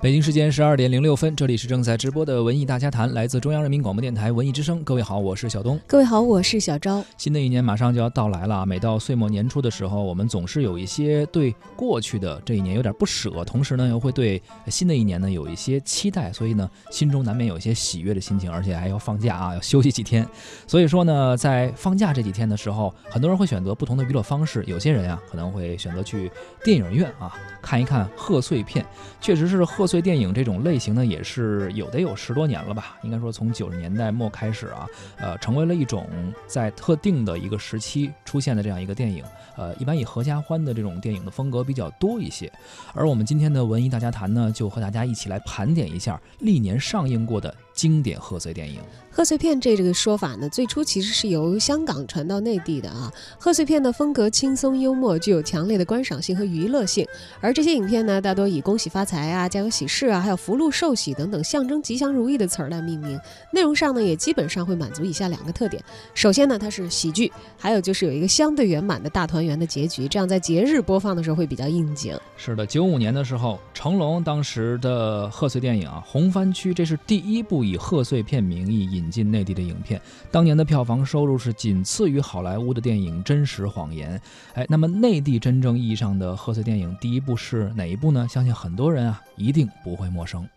北京时间十二点零六分，这里是正在直播的文艺大家谈，来自中央人民广播电台文艺之声。各位好，我是小东。各位好，我是小昭。新的一年马上就要到来了，每到岁末年初的时候，我们总是有一些对过去的这一年有点不舍，同时呢又会对新的一年呢有一些期待，所以呢心中难免有一些喜悦的心情，而且还要放假啊，要休息几天。所以说呢，在放假这几天的时候，很多人会选择不同的娱乐方式，有些人啊可能会选择去电影院啊看一看贺岁片。确实是贺岁电影这种类型呢，也是有得有十多年了吧？应该说从九十年代末开始啊，呃，成为了一种在特定的一个时期出现的这样一个电影。呃，一般以合家欢的这种电影的风格比较多一些。而我们今天的文艺大家谈呢，就和大家一起来盘点一下历年上映过的经典贺岁电影。贺岁片这这个说法呢，最初其实是由香港传到内地的啊。贺岁片的风格轻松幽默，具有强烈的观赏性和娱乐性。而这些影片呢，大多以恭喜发财啊、家有喜事啊，还有福禄寿喜等等象征吉祥如意的词儿来命名。内容上呢，也基本上会满足以下两个特点：首先呢，它是喜剧；还有就是有一个相对圆满的大团圆的结局，这样在节日播放的时候会比较应景。是的，九五年的时候，成龙当时的贺岁电影啊，《红番区》，这是第一部以贺岁片名义引进内地的影片，当年的票房收入是仅次于好莱坞的电影《真实谎言》。哎，那么内地真正意义上的贺岁电影第一部是哪一部呢？相信很多人啊一定不会陌生。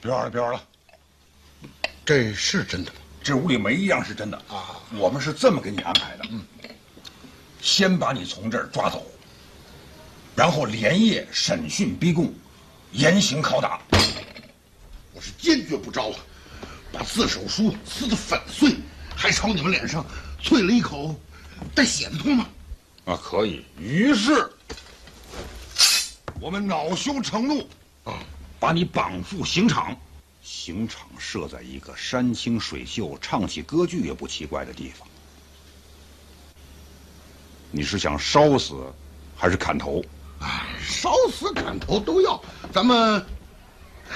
别玩了，别玩了，这是真的吗？这屋里没一样是真的啊！我们是这么给你安排的，嗯，先把你从这儿抓走，然后连夜审讯逼供，严刑拷打。我是坚决不招啊！把自首书撕得粉碎，还朝你们脸上啐了一口带血的唾沫。啊，可以。于是，我们恼羞成怒，啊，把你绑赴刑场。刑场设在一个山清水秀、唱起歌剧也不奇怪的地方。你是想烧死，还是砍头？啊，烧死砍头都要。咱们，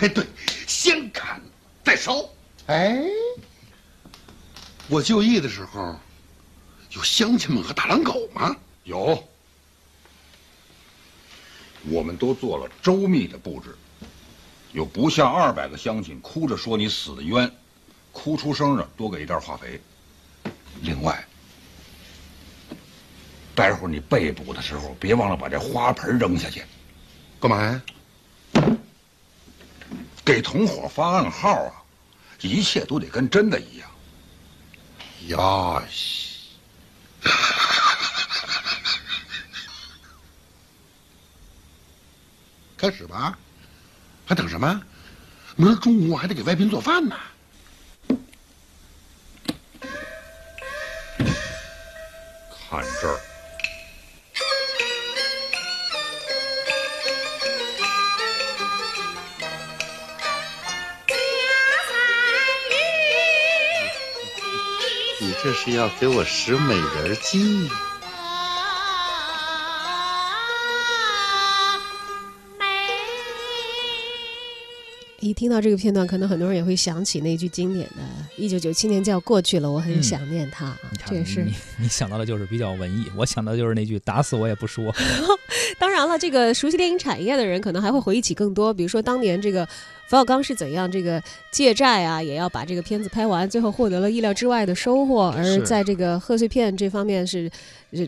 哎，对，先砍再烧。哎，我就义的时候，有乡亲们和大狼狗吗？有。我们都做了周密的布置。有不下二百个乡亲哭着说你死的冤，哭出声的多给一袋化肥。另外，待会儿你被捕的时候，别忘了把这花盆扔下去。干嘛呀？给同伙发暗号啊！一切都得跟真的一样。呀西！开始吧。还等什么？明儿中午我还得给外宾做饭呢。看这儿，这是要给我使美人计？一听到这个片段，可能很多人也会想起那句经典的“一九九七年就要过去了，我很想念他”。这也是你你想到的就是比较文艺，我想到的就是那句“打死我也不说”。当然了，这个熟悉电影产业的人可能还会回忆起更多，比如说当年这个冯小刚是怎样这个借债啊，也要把这个片子拍完，最后获得了意料之外的收获。而在这个贺岁片这方面是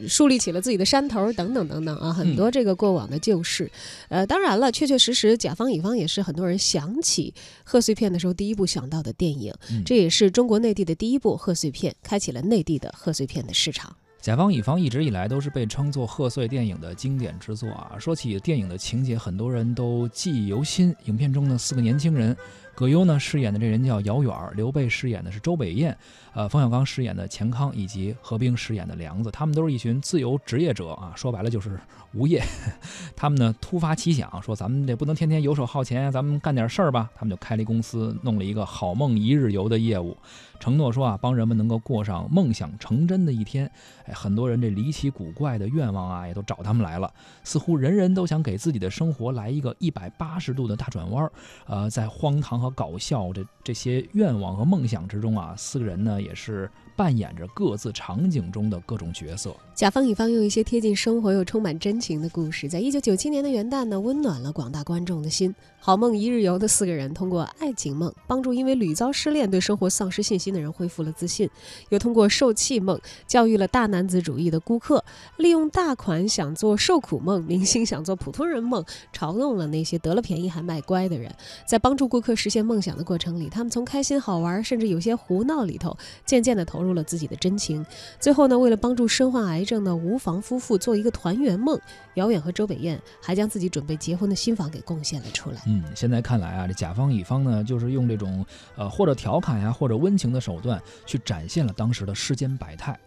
树立起了自己的山头等等等等啊，很多这个过往的旧事。呃，当然了，确确实实，甲方乙方也是很多人想起贺岁片的时候第一部想到的电影，这也是中国内地的第一部贺岁片，开启了内地的贺岁片的市场。甲方乙方一直以来都是被称作贺岁电影的经典之作啊。说起电影的情节，很多人都记忆犹新。影片中的四个年轻人，葛优呢饰演的这人叫姚远，刘备饰演的是周北燕，呃，冯小刚饰演的钱康，以及何冰饰演的梁子，他们都是一群自由职业者啊，说白了就是无业。他们呢突发奇想，说咱们这不能天天游手好闲，咱们干点事儿吧。他们就开了一公司，弄了一个好梦一日游的业务，承诺说啊，帮人们能够过上梦想成真的一天。哎，很多人这离奇古怪的愿望啊，也都找他们来了。似乎人人都想给自己的生活来一个一百八十度的大转弯。呃，在荒唐和搞笑这这些愿望和梦想之中啊，四个人呢也是。扮演着各自场景中的各种角色。甲方乙方用一些贴近生活又充满真情的故事，在一九九七年的元旦呢，温暖了广大观众的心。好梦一日游的四个人通过爱情梦帮助因为屡遭失恋对生活丧失信心的人恢复了自信，又通过受气梦教育了大男子主义的顾客，利用大款想做受苦梦，明星想做普通人梦，嘲弄了那些得了便宜还卖乖的人。在帮助顾客实现梦想的过程里，他们从开心好玩，甚至有些胡闹里头，渐渐地投入了自己的真情。最后呢，为了帮助身患癌症的吴房夫妇做一个团圆梦，姚远和周北燕还将自己准备结婚的新房给贡献了出来。嗯，现在看来啊，这甲方乙方呢，就是用这种呃或者调侃呀，或者温情的手段，去展现了当时的世间百态。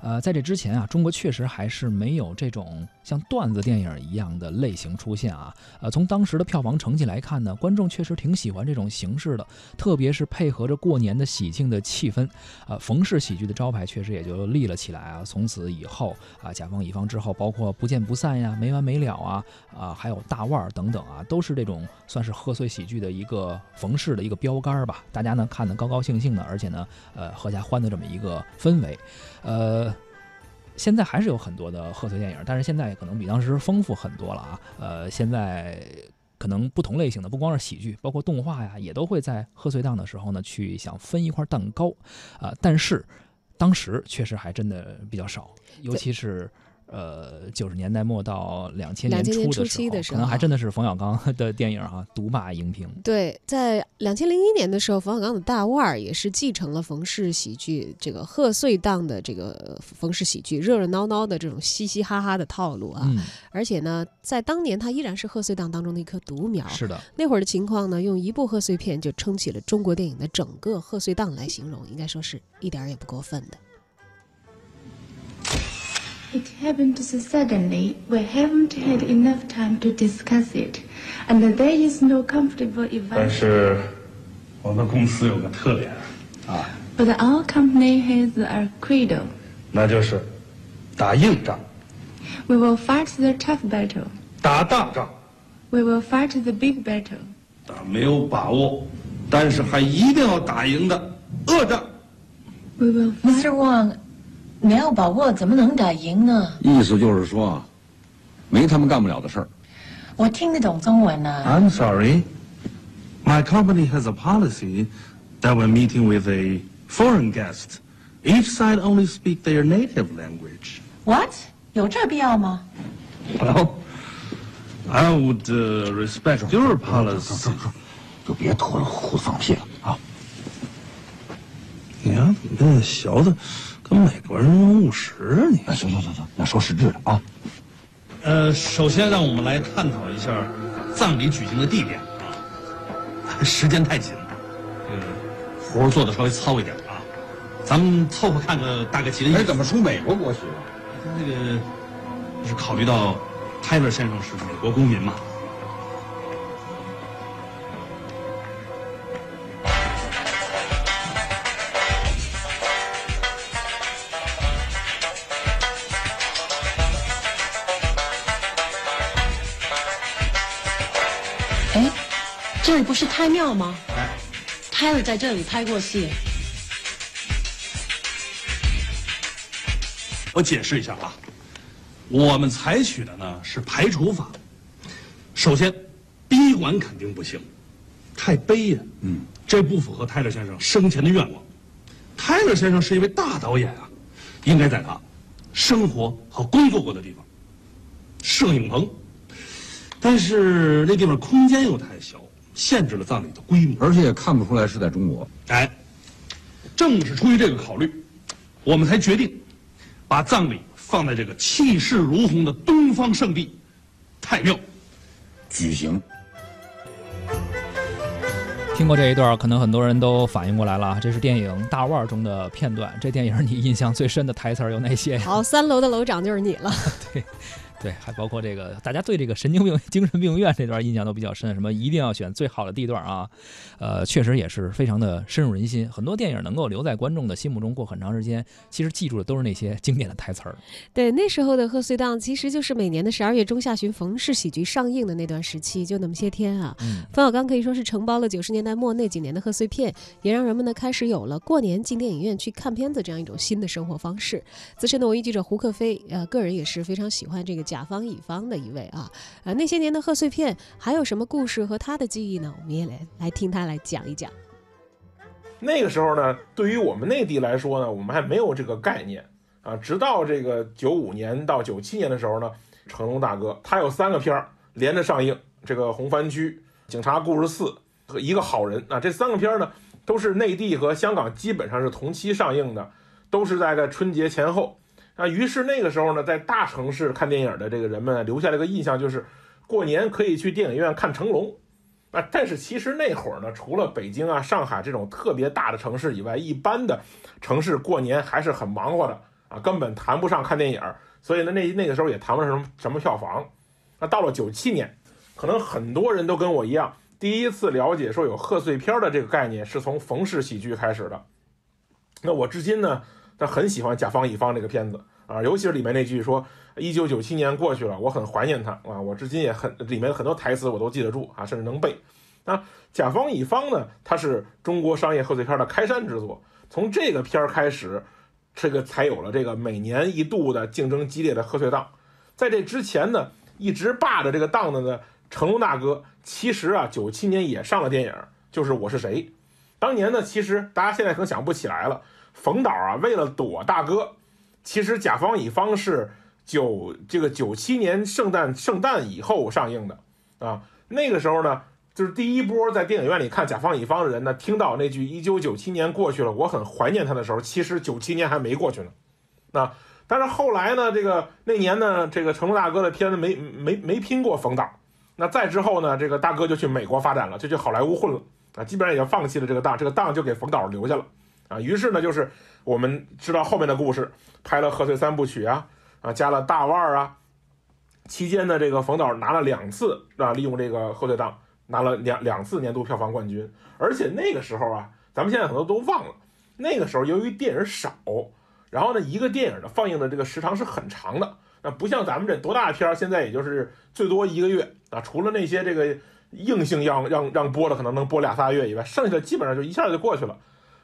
呃，在这之前啊，中国确实还是没有这种像段子电影一样的类型出现啊。呃，从当时的票房成绩来看呢，观众确实挺喜欢这种形式的，特别是配合着过年的喜庆的气氛，呃，冯氏喜剧的招牌确实也就立了起来啊。从此以后啊，甲方乙方之后，包括不见不散呀、没完没了啊，啊，还有大腕儿等等啊，都是这种算是贺岁喜剧的一个冯氏的一个标杆吧。大家呢看得高高兴兴的，而且呢，呃，合家欢的这么一个氛围，呃。现在还是有很多的贺岁电影，但是现在可能比当时丰富很多了啊。呃，现在可能不同类型的，不光是喜剧，包括动画呀，也都会在贺岁档的时候呢，去想分一块蛋糕啊。但是当时确实还真的比较少，尤其是。呃，九十年代末到两千年初的时候，可能还真的是冯小刚的电影啊，独霸荧屏。对，在两千零一年的时候，冯小刚的大腕儿也是继承了冯氏喜剧这个贺岁档的这个冯氏喜剧热热闹闹的这种嘻嘻哈哈的套路啊。而且呢，在当年他依然是贺岁档当中的一棵独苗。是的，那会儿的情况呢，用一部贺岁片就撑起了中国电影的整个贺岁档来形容，应该说是一点儿也不过分的。It happened so suddenly, we haven't had enough time to discuss it, and there is no comfortable event. 但是，我们公司有个特点，啊。But our company has a credo. 那就是打硬仗。We will fight the tough battle. 打大仗。We will fight the big battle. 打没有把握，但是还一定要打赢的恶仗。We will. Mr. Wang. 没有把握怎么能打赢呢？意思就是说，没他们干不了的事儿。我听得懂中文呢。I'm sorry, my company has a policy that when meeting with a foreign guest, each side only speak their native language. What？有这必要吗？Well, I would respect your policy. 就别拖了胡放屁了啊！你呀，怎么学的？跟美国人务实啊你！行行行行，那说实质的啊。呃，首先让我们来探讨一下葬礼举行的地点啊。时间太紧，这个活做的稍微糙一点啊。咱们凑合看个大概齐的意思。哎，怎么出美国国旗了？那个是考虑到泰勒先生是美国公民嘛。这里不是太庙吗？泰勒在这里拍过戏。我解释一下啊，我们采取的呢是排除法。首先，逼馆肯定不行，太悲呀。嗯，这不符合泰勒先生生前的愿望。泰勒先生是一位大导演啊，应该在他生活和工作过的地方，摄影棚。但是那地方空间又太小。限制了葬礼的规模，而且也看不出来是在中国。哎，正是出于这个考虑，我们才决定把葬礼放在这个气势如虹的东方圣地太庙举行。听过这一段，可能很多人都反应过来了，这是电影《大腕》中的片段。这电影你印象最深的台词有哪些？好，三楼的楼长就是你了。对。对，还包括这个，大家对这个神经病、精神病院这段印象都比较深，什么一定要选最好的地段啊，呃，确实也是非常的深入人心。很多电影能够留在观众的心目中过很长时间，其实记住的都是那些经典的台词儿。对，那时候的贺岁档其实就是每年的十二月中下旬冯氏喜剧上映的那段时期，就那么些天啊。嗯，冯小刚可以说是承包了九十年代末那几年的贺岁片，也让人们呢开始有了过年进电影院去看片子这样一种新的生活方式。资深的文艺记者胡克飞，呃，个人也是非常喜欢这个甲方乙方的一位啊。呃，那些年的贺岁片还有什么故事和他的记忆呢？我们也来来听他来讲一讲。那个时候呢，对于我们内地来说呢，我们还没有这个概念啊。直到这个九五年到九七年的时候呢，成龙大哥他有三个片儿连着上映，这个《红番区》《警察故事四》和一个好人啊，这三个片儿呢都是内地和香港基本上是同期上映的，都是在在春节前后啊。于是那个时候呢，在大城市看电影的这个人们留下了一个印象，就是过年可以去电影院看成龙。啊，但是其实那会儿呢，除了北京啊、上海这种特别大的城市以外，一般的城市过年还是很忙活的啊，根本谈不上看电影。所以呢，那那个时候也谈不上什么什么票房。那到了九七年，可能很多人都跟我一样，第一次了解说有贺岁片的这个概念，是从冯氏喜剧开始的。那我至今呢，他很喜欢甲方乙方这个片子啊，尤其是里面那句说。一九九七年过去了，我很怀念他啊！我至今也很里面很多台词我都记得住啊，甚至能背。那，甲方乙方呢，它是中国商业贺岁片的开山之作。从这个片儿开始，这个才有了这个每年一度的竞争激烈的贺岁档。在这之前呢，一直霸着这个档的呢，成龙大哥其实啊，九七年也上了电影，就是《我是谁》。当年呢，其实大家现在可能想不起来了。冯导啊，为了躲大哥，其实甲方乙方是。九这个九七年圣诞圣诞以后上映的啊，那个时候呢，就是第一波在电影院里看甲方乙方的人呢，听到那句“一九九七年过去了，我很怀念他”的时候，其实九七年还没过去呢。那但是后来呢，这个那年呢，这个成龙大哥的片子没没没拼过冯导。那再之后呢，这个大哥就去美国发展了，就去好莱坞混了啊，基本上已经放弃了这个档，这个档就给冯导留下了啊。于是呢，就是我们知道后面的故事，拍了贺岁三部曲啊。啊，加了大腕儿啊，期间呢，这个冯导拿了两次啊，利用这个贺岁档拿了两两次年度票房冠军，而且那个时候啊，咱们现在很多都忘了，那个时候由于电影少，然后呢，一个电影的放映的这个时长是很长的，那不像咱们这多大片，现在也就是最多一个月啊，除了那些这个硬性要让让播的，可能能播俩仨月以外，剩下的基本上就一下就过去了，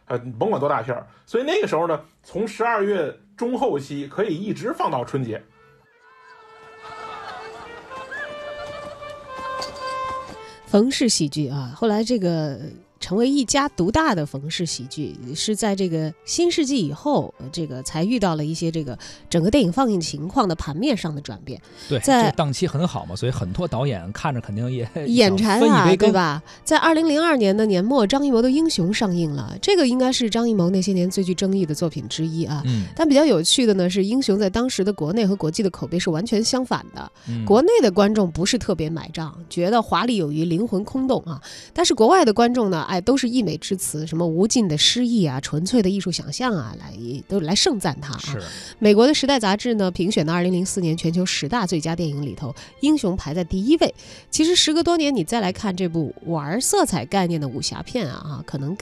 呃，甭管多大片儿，所以那个时候呢，从十二月。中后期可以一直放到春节。冯氏喜剧啊，后来这个。成为一家独大的冯氏喜剧，是在这个新世纪以后，这个才遇到了一些这个整个电影放映情况的盘面上的转变。对，在档期很好嘛，所以很多导演看着肯定也 眼馋啊，对吧？在二零零二年的年末，张艺谋的《英雄》上映了，这个应该是张艺谋那些年最具争议的作品之一啊。嗯。但比较有趣的呢，是《英雄》在当时的国内和国际的口碑是完全相反的。嗯。国内的观众不是特别买账，觉得华丽有余，灵魂空洞啊。但是国外的观众呢？哎，都是溢美之词，什么无尽的诗意啊，纯粹的艺术想象啊，来都来盛赞他啊。是。美国的《时代》杂志呢评选的二零零四年全球十大最佳电影里头，《英雄》排在第一位。其实时隔多年，你再来看这部玩色彩概念的武侠片啊，啊，可能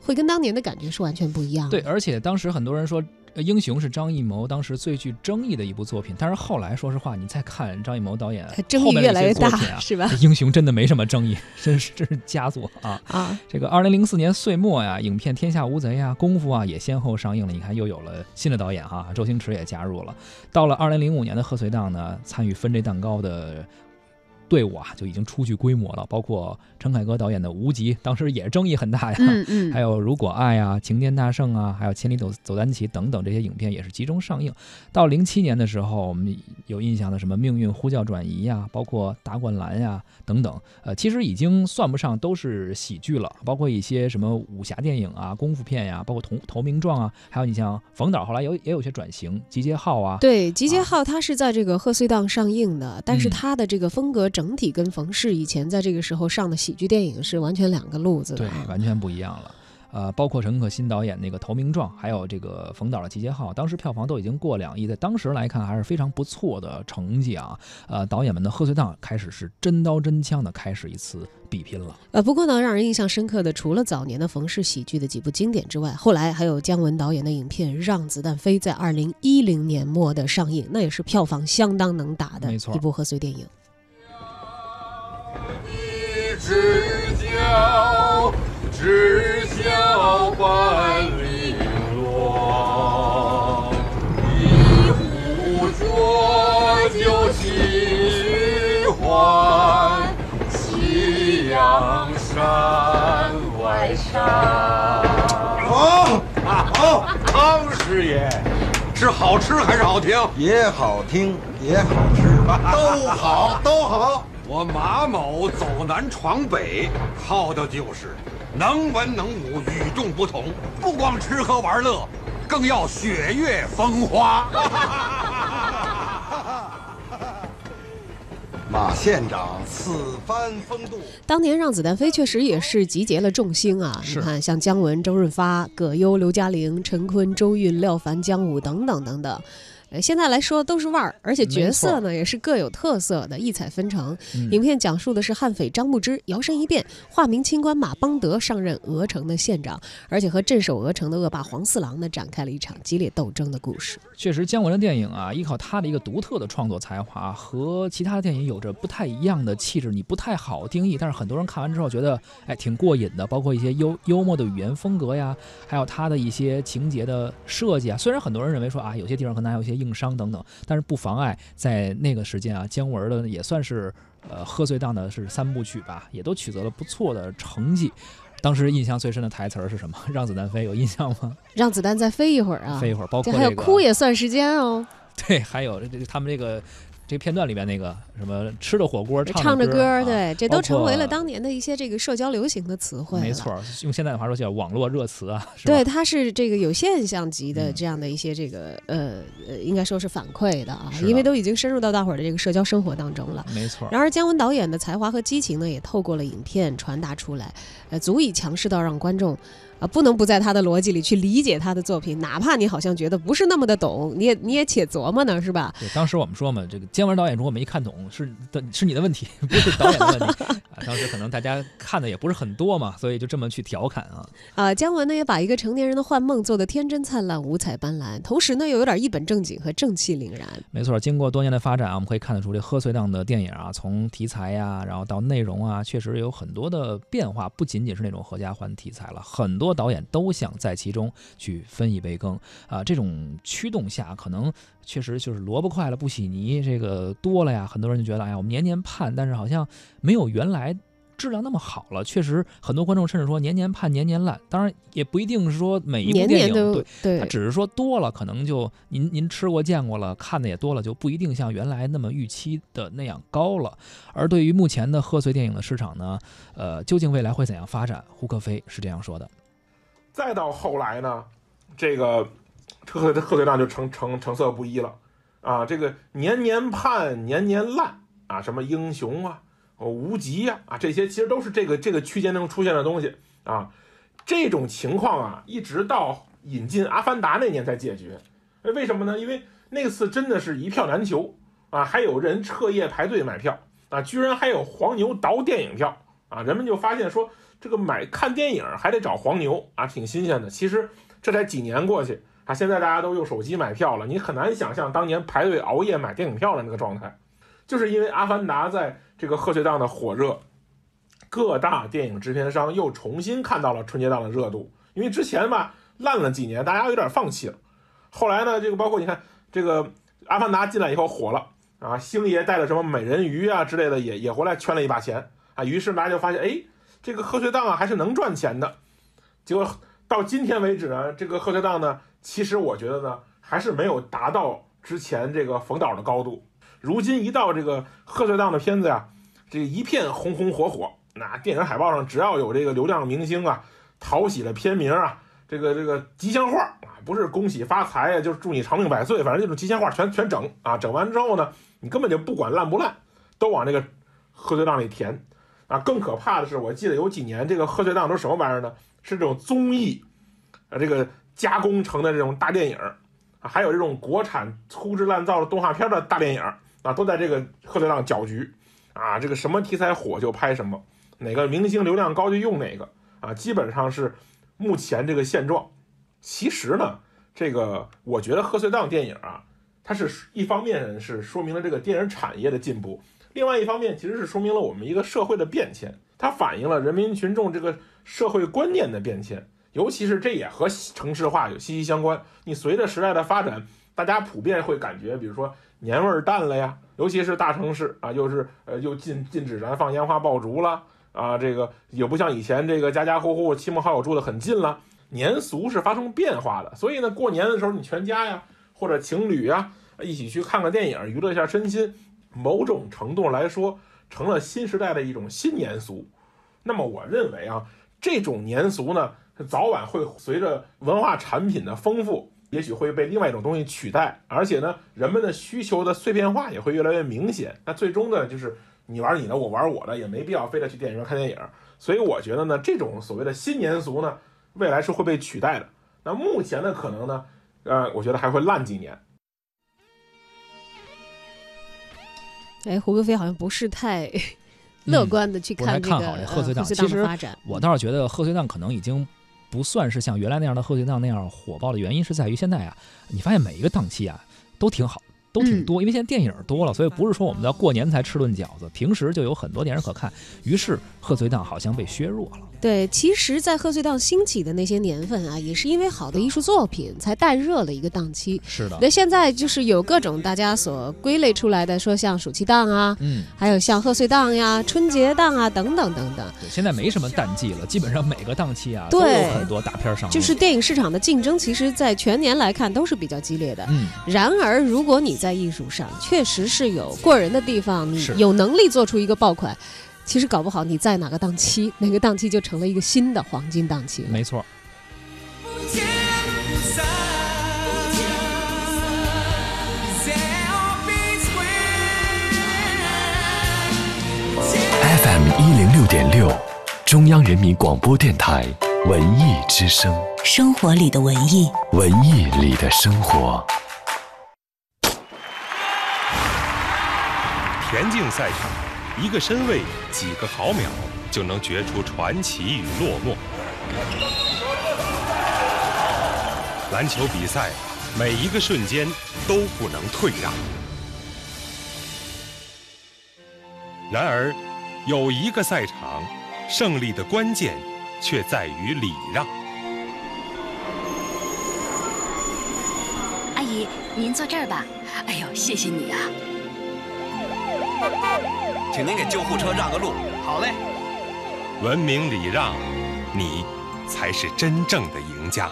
会跟当年的感觉是完全不一样。对，而且当时很多人说。英雄是张艺谋当时最具争议的一部作品，但是后来说实话，你再看张艺谋导演争议越来越大，是吧？英雄真的没什么争议，真是真是佳作啊！啊，这个二零零四年岁末呀，影片《天下无贼》呀，《功夫》啊也先后上映了。你看又有了新的导演哈，周星驰也加入了。到了二零零五年的贺岁档呢，参与分这蛋糕的。队伍啊，就已经初具规模了，包括陈凯歌导演的《无极》，当时也争议很大呀。嗯 嗯。还有《如果爱》啊，《情天大圣》啊，还有《千里走走单骑》等等这些影片也是集中上映。到零七年的时候，我们有印象的什么《命运呼叫转移》呀，包括《大灌篮》呀等等，呃，其实已经算不上都是喜剧了。包括一些什么武侠电影啊、功夫片呀，包括《投投名状》啊，还有你像冯导后来有也有些转型，《集结号》啊。对，《集结号》它是在这个贺岁档上映的，但是它的这个风格。整体跟冯氏以前在这个时候上的喜剧电影是完全两个路子，对，完全不一样了。呃，包括陈可辛导演那个《投名状》，还有这个冯导的《集结号》，当时票房都已经过两亿，在当时来看还是非常不错的成绩啊。呃，导演们的贺岁档开始是真刀真枪的开始一次比拼了。呃，不过呢，让人印象深刻的除了早年的冯氏喜剧的几部经典之外，后来还有姜文导演的影片《让子弹飞》在二零一零年末的上映，那也是票房相当能打的一部贺岁电影。知交，知交半零落。一壶浊酒尽余欢，夕阳山外山。好，好，康师爷，是好吃还是好听？也好听，也好吃，都好，都好。我马某走南闯北，靠的就是能文能武、与众不同。不光吃喝玩乐，更要雪月风花。马县长此番风度，当年让子弹飞确实也是集结了众星啊！你看，像姜文、周润发、葛优、刘嘉玲、陈坤、周韵、廖凡、姜武等等等等。呃，现在来说都是腕儿，而且角色呢也是各有特色的，异彩纷呈。影片讲述的是悍匪张牧之摇身一变，化名清官马邦德上任鹅城的县长，而且和镇守鹅城的恶霸黄四郎呢展开了一场激烈斗争的故事。确实，姜文的电影啊，依靠他的一个独特的创作才华，和其他的电影有着不太一样的气质。你不太好定义，但是很多人看完之后觉得，哎，挺过瘾的。包括一些幽幽默的语言风格呀，还有他的一些情节的设计啊。虽然很多人认为说啊，有些地方可能还有一些硬伤等等，但是不妨碍在那个时间啊，姜文的也算是呃贺岁档的是三部曲吧，也都取得了不错的成绩。当时印象最深的台词是什么？让子弹飞，有印象吗？让子弹再飞一会儿啊！飞一会儿，包括还有哭也算时间哦。对，还有这他们这个。这个片段里面那个什么吃的火锅唱着歌，对，这都成为了当年的一些这个社交流行的词汇。没错，用现在的话说叫网络热词啊。对，它是这个有现象级的这样的一些这个呃呃，应该说是反馈的啊，因为都已经深入到大伙儿的这个社交生活当中了。没错。然而姜文导演的才华和激情呢，也透过了影片传达出来，呃，足以强势到让观众。啊，不能不在他的逻辑里去理解他的作品，哪怕你好像觉得不是那么的懂，你也你也且琢磨呢，是吧？对，当时我们说嘛，这个姜文导演如果没看懂，是的，是你的问题，不是导演的问题 啊。当时可能大家看的也不是很多嘛，所以就这么去调侃啊。啊，姜文呢也把一个成年人的幻梦做得天真灿烂、五彩斑斓，同时呢又有点一本正经和正气凛然。没错，经过多年的发展啊，我们可以看得出这贺岁档的电影啊，从题材呀，然后到内容啊，确实有很多的变化，不仅仅是那种合家欢题材了，很多导演都想。在其中去分一杯羹啊，这种驱动下，可能确实就是萝卜快了不洗泥，这个多了呀，很多人就觉得，哎呀，我们年年盼，但是好像没有原来质量那么好了。确实，很多观众甚至说年年盼，年年烂。当然，也不一定是说每一部电影对对，他只是说多了，可能就您您吃过见过了，看的也多了，就不一定像原来那么预期的那样高了。而对于目前的贺岁电影的市场呢，呃，究竟未来会怎样发展？胡克飞是这样说的。再到后来呢，这个贺贺岁档就成成成色不一了啊！这个年年盼，年年烂啊，什么英雄啊、哦无极呀啊，这些其实都是这个这个区间中出现的东西啊。这种情况啊，一直到引进《阿凡达》那年才解决。为什么呢？因为那次真的是一票难求啊，还有人彻夜排队买票啊，居然还有黄牛倒电影票啊！人们就发现说。这个买看电影还得找黄牛啊，挺新鲜的。其实这才几年过去啊，现在大家都用手机买票了，你很难想象当年排队熬夜买电影票的那个状态。就是因为《阿凡达》在这个贺岁档的火热，各大电影制片商又重新看到了春节档的热度。因为之前吧烂了几年，大家有点放弃了。后来呢，这个包括你看这个《阿凡达》进来以后火了啊，星爷带的什么美人鱼啊之类的也也回来圈了一把钱啊，于是大家就发现哎。这个贺岁档啊还是能赚钱的，结果到今天为止呢，这个贺岁档呢，其实我觉得呢，还是没有达到之前这个冯导的高度。如今一到这个贺岁档的片子呀，这一片红红火火，那电影海报上只要有这个流量明星啊，讨喜的片名啊，这个这个吉祥话啊，不是恭喜发财呀，就是祝你长命百岁，反正这种吉祥话全全整啊，整完之后呢，你根本就不管烂不烂，都往这个贺岁档里填。啊，更可怕的是，我记得有几年这个贺岁档都什么玩意儿呢？是这种综艺，啊，这个加工成的这种大电影，啊，还有这种国产粗制滥造的动画片的大电影，啊，都在这个贺岁档搅局，啊，这个什么题材火就拍什么，哪个明星流量高就用哪个，啊，基本上是目前这个现状。其实呢，这个我觉得贺岁档电影啊，它是一方面是说明了这个电影产业的进步。另外一方面，其实是说明了我们一个社会的变迁，它反映了人民群众这个社会观念的变迁，尤其是这也和城市化有息息相关。你随着时代的发展，大家普遍会感觉，比如说年味儿淡了呀，尤其是大城市啊，又是呃又禁禁止燃放烟花爆竹了啊，这个也不像以前这个家家户户亲朋好友住得很近了，年俗是发生变化的。所以呢，过年的时候你全家呀或者情侣呀一起去看个电影，娱乐一下身心。某种程度来说，成了新时代的一种新年俗。那么，我认为啊，这种年俗呢，早晚会随着文化产品的丰富，也许会被另外一种东西取代。而且呢，人们的需求的碎片化也会越来越明显。那最终呢，就是你玩你的，我玩我的，也没必要非得去电影院看电影。所以，我觉得呢，这种所谓的新年俗呢，未来是会被取代的。那目前的可能呢，呃，我觉得还会烂几年。哎，胡歌飞好像不是太乐观的去看这个贺岁档。其实我倒是觉得贺岁档可能已经不算是像原来那样的贺岁档那样火爆的原因，是在于现在啊，你发现每一个档期啊都挺好。都挺多，因为现在电影多了，所以不是说我们在过年才吃顿饺子，平时就有很多电影可看。于是贺岁档好像被削弱了。对，其实，在贺岁档兴起的那些年份啊，也是因为好的艺术作品才带热了一个档期。是的。那现在就是有各种大家所归类出来的，说像暑期档啊，嗯，还有像贺岁档呀、春节档啊等等等等。对，现在没什么淡季了，基本上每个档期啊都有很多大片上。就是电影市场的竞争，其实在全年来看都是比较激烈的。嗯。然而，如果你在艺术上确实是有过人的地方，你有能力做出一个爆款，其实搞不好你在哪个档期，哪个档期就成了一个新的黄金档期。没错。FM 一零六点六，中央人民广播电台文艺之声，生活里的文艺，文艺里的生活。田径赛场，一个身位，几个毫秒，就能决出传奇与落寞。篮球比赛，每一个瞬间都不能退让。然而，有一个赛场，胜利的关键却在于礼让。阿姨，您坐这儿吧。哎呦，谢谢你啊。请您给救护车让个路。好嘞。文明礼让，你才是真正的赢家。